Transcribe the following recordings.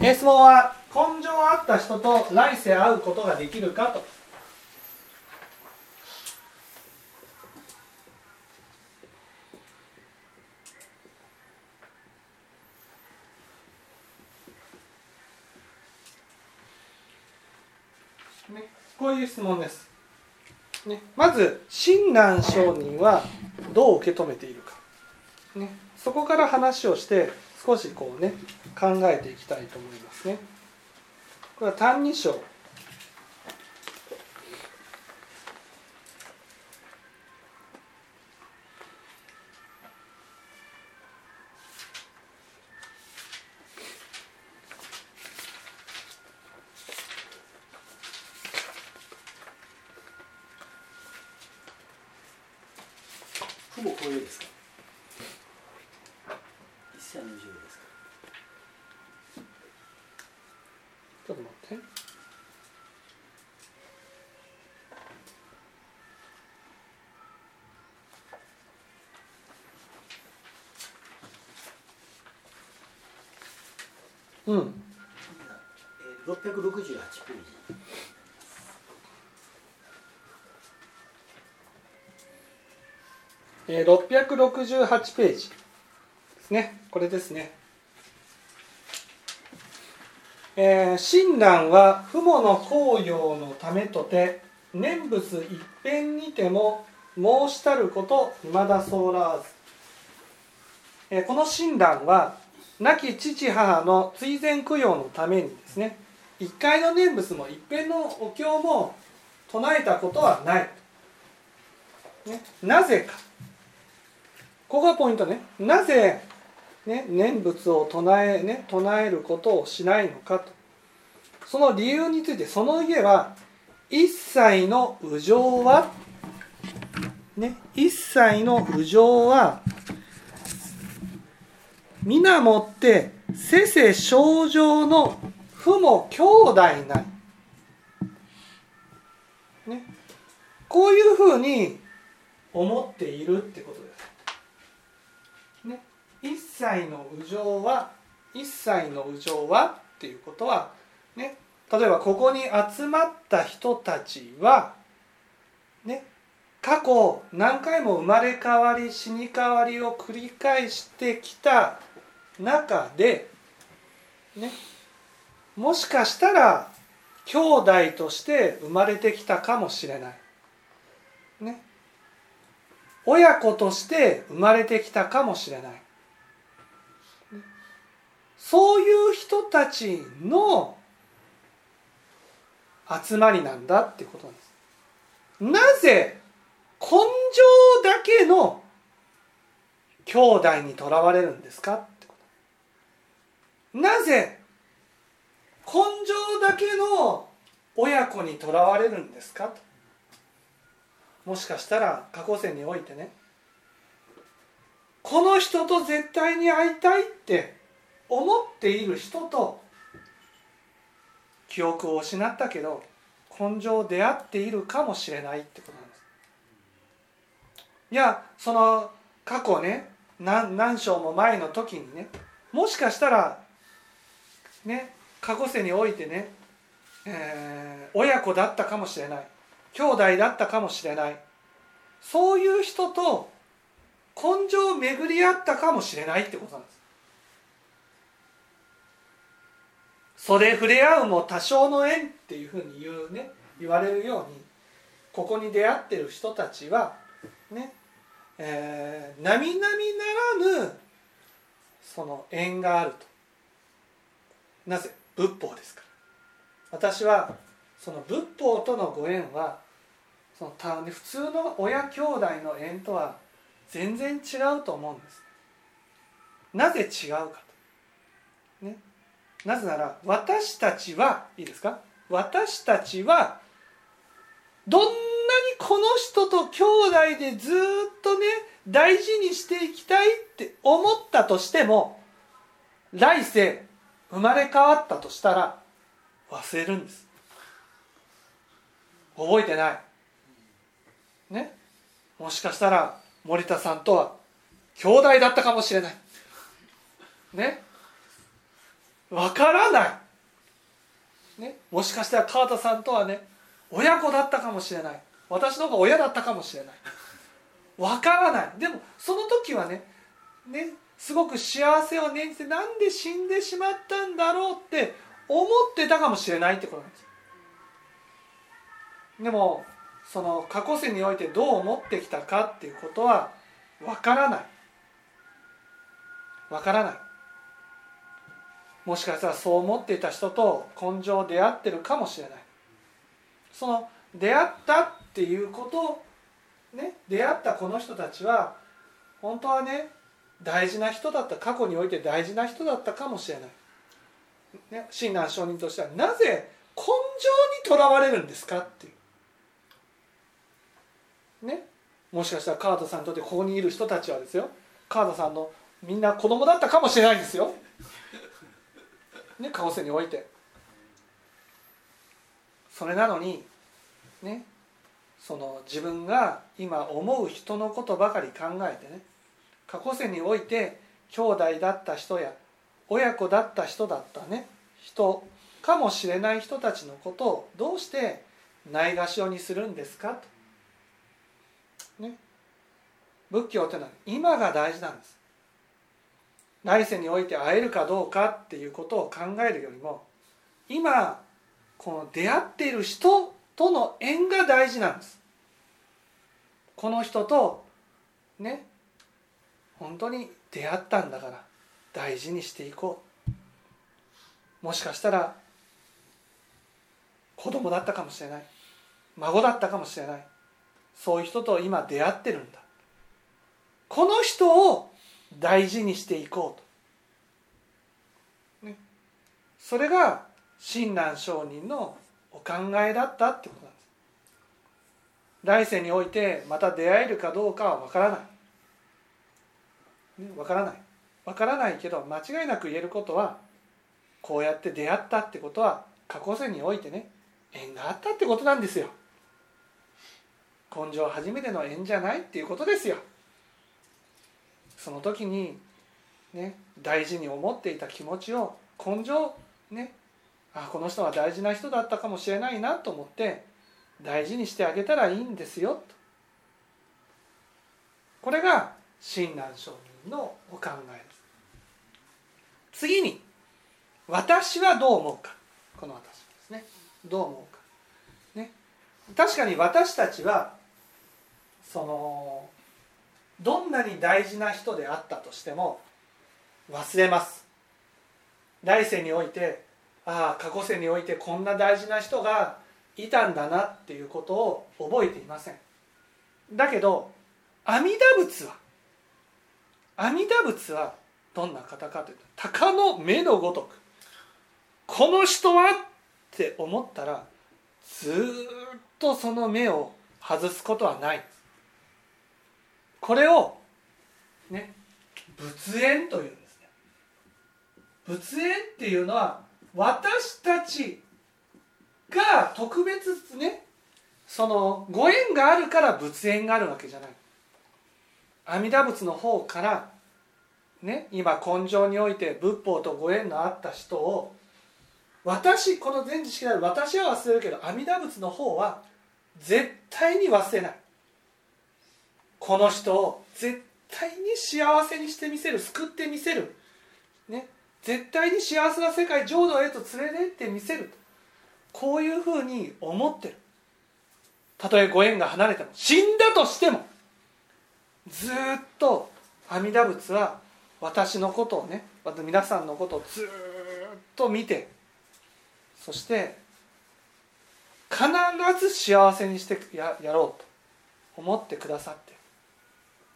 質問は根性あった人と来世会うことができるかと。ね、こういう質問です、ね、まず親鸞上人はどう受け止めているか、ね、そこから話をして少しこうね考えていきたいと思いますね。これは「歎異抄」ほぼこういうですか一切の十ですかちょっと待って。うん。えー、668ページ。えー、668ページですね。これですねえー親鸞は父母の供養のためとて念仏一辺にても申したること未だそうらず、えーこの親鸞は亡き父母の追善供養のためにですね一回の念仏も一辺のお経も唱えたことはない、ね、なぜか。ここがポイントね。なぜ、ね、念仏を唱え,、ね、唱えることをしないのかとその理由についてその家は一切の右情は、ね、一切の右情は皆もってせせ症状の父も兄弟なり、ね、こういうふうに思っているってことです。一切の右情は一切の右情はっていうことは、ね、例えばここに集まった人たちは、ね、過去何回も生まれ変わり死に変わりを繰り返してきた中で、ね、もしかしたら兄弟として生まれてきたかもしれない。ね、親子として生まれてきたかもしれない。そういう人たちの集まりなんだってことなんです。なぜ根性だけの兄弟にとらわれるんですかってこと。なぜ根性だけの親子にとらわれるんですかと。もしかしたら過去世においてねこの人と絶対に会いたいって思っている人と記憶を失ったけど根性出会っているかもしれないってことなんです。いやその過去ね何何章も前の時にねもしかしたらね過去世においてね、えー親子だったかもしれない兄弟だったかもしれないそういう人と根性を巡り合ったかもしれないってことなんです。それ触れ合うも多少の縁っていうふうに言うね言われるようにここに出会ってる人たちはねえー並々ならぬその縁があると。なぜ？仏法ですから。私はその仏法とのご縁はそのた普通の親兄弟の縁とは全然違うと思うんです。なぜ違うかと。ね。なぜなら私たちはいいですか？私たちはどんなにこの人と兄弟でずっとね大事にしていきたいって思ったとしても来世生まれ変わったとしたら忘れるんです。覚えてない。ね？もしかしたら森田さんとは兄弟だったかもしれない。ね？わからない、ね、もしかしたら川田さんとはね親子だったかもしれない。私の方が親だったかもしれない。わからない。でもその時はねね？すごく幸せを念じてなんで死んでしまったんだろうって思ってたかもしれないってことなんです。でもその過去世においてどう思ってきたかっていうことはわからない。わからない。もしかしたらそう思っていた人と根性出会ってるかもしれない。その出会ったっていうことね出会ったこの人たちは本当はね大事な人だった過去において大事な人だったかもしれない、ね、親鸞上人としてはなぜ根性にとらわれるんですかっていう。ねもしかしたら川田さんにとってここにいる人たちはですよ。川田さんのみんな子供だったかもしれないんですよ、ね、過去世において。それなのにねその自分が今思う人のことばかり考えてね過去世において兄弟だった人や親子だった人だったね人かもしれない人たちのことをどうしてないがしろにするんですかと、ね、仏教というのは今が大事なんです。来世において会えるかどうかっていうことを考えるよりも今この出会っている人との縁が大事なんです。この人とね本当に出会ったんだから大事にしていこう。もしかしたら子供だったかもしれない。孫だったかもしれない。そういう人と今出会ってるんだ。この人を大事にしていこうと、ね、それが親鸞上人のお考えだったってことなんです。来世においてまた出会えるかどうかは分からない。ね、分からない。分からないけど間違いなく言えることはこうやって出会ったってことは過去世においてね縁があったってことなんですよ。根性初めての縁じゃないっていうことですよその時にね大事に思っていた気持ちを根性ねあこの人は大事な人だったかもしれないなと思って大事にしてあげたらいいんですよと。これが親鸞上人のお考えです。次に私はどう思うか。この私ですね。どう思うか。ね。確かに私たちはそのどんなに大事な人であったとしても忘れます。来世においてああ過去世においてこんな大事な人がいたんだなっていうことを覚えていません。だけど阿弥陀仏は阿弥陀仏はどんな方かというと鷹の目のごとくこの人はって思ったらずっとその目を外すことはない。これをね仏縁というんですね。仏縁っていうのは私たちが特別ねそのご縁があるから仏縁があるわけじゃない。阿弥陀仏の方からね今根性において仏法とご縁のあった人を私この全知識である私は忘れるけど阿弥陀仏の方は絶対に忘れない。この人を絶対に幸せにしてみせる救ってみせる、ね、絶対に幸せな世界浄土へと連れてってみせるこういうふうに思ってる。たとえご縁が離れても。死んだとしても。ずっと阿弥陀仏は私のことをね皆さんのことをずっと見て。そして必ず幸せにしてややろうと思ってくださって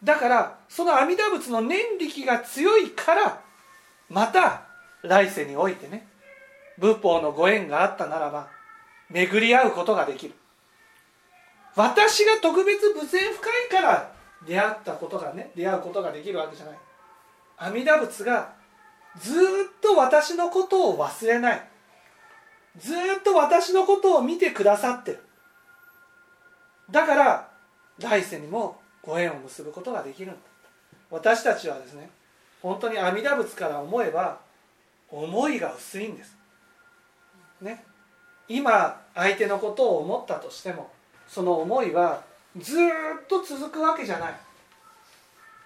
だからその阿弥陀仏の念力が強いからまた来世においてね仏法のご縁があったならば巡り合うことができる。私が特別仏縁深いから出会ったことがね出会うことができるわけじゃない。阿弥陀仏がずっと私のことを忘れない。ずっと私のことを見てくださってる。だから来世にもご縁を結ぶことができるんだ。私たちはですね本当に阿弥陀仏から思えば思いが薄いんです。ね。今相手のことを思ったとしてもその思いはずっと続くわけじゃない。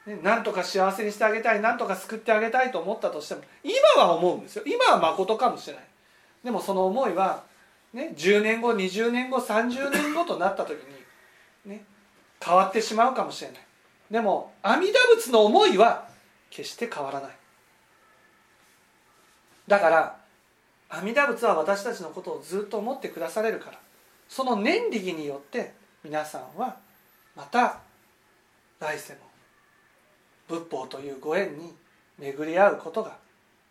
ね。なんとか幸せにしてあげたいなんとか救ってあげたいと思ったとしても今は思うんですよ。今は誠かもしれない。でもその思いは、ね、10年後20年後30年後となった時に、ね、変わってしまうかもしれない。でも阿弥陀仏の思いは決して変わらない。だから阿弥陀仏は私たちのことをずっと思ってくだされるからその念力によって皆さんはまた来世も仏法というご縁に巡り合うことが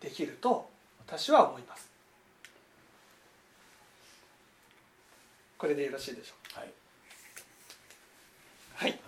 できると私は思います。これでよろしいでしょうはい。はい。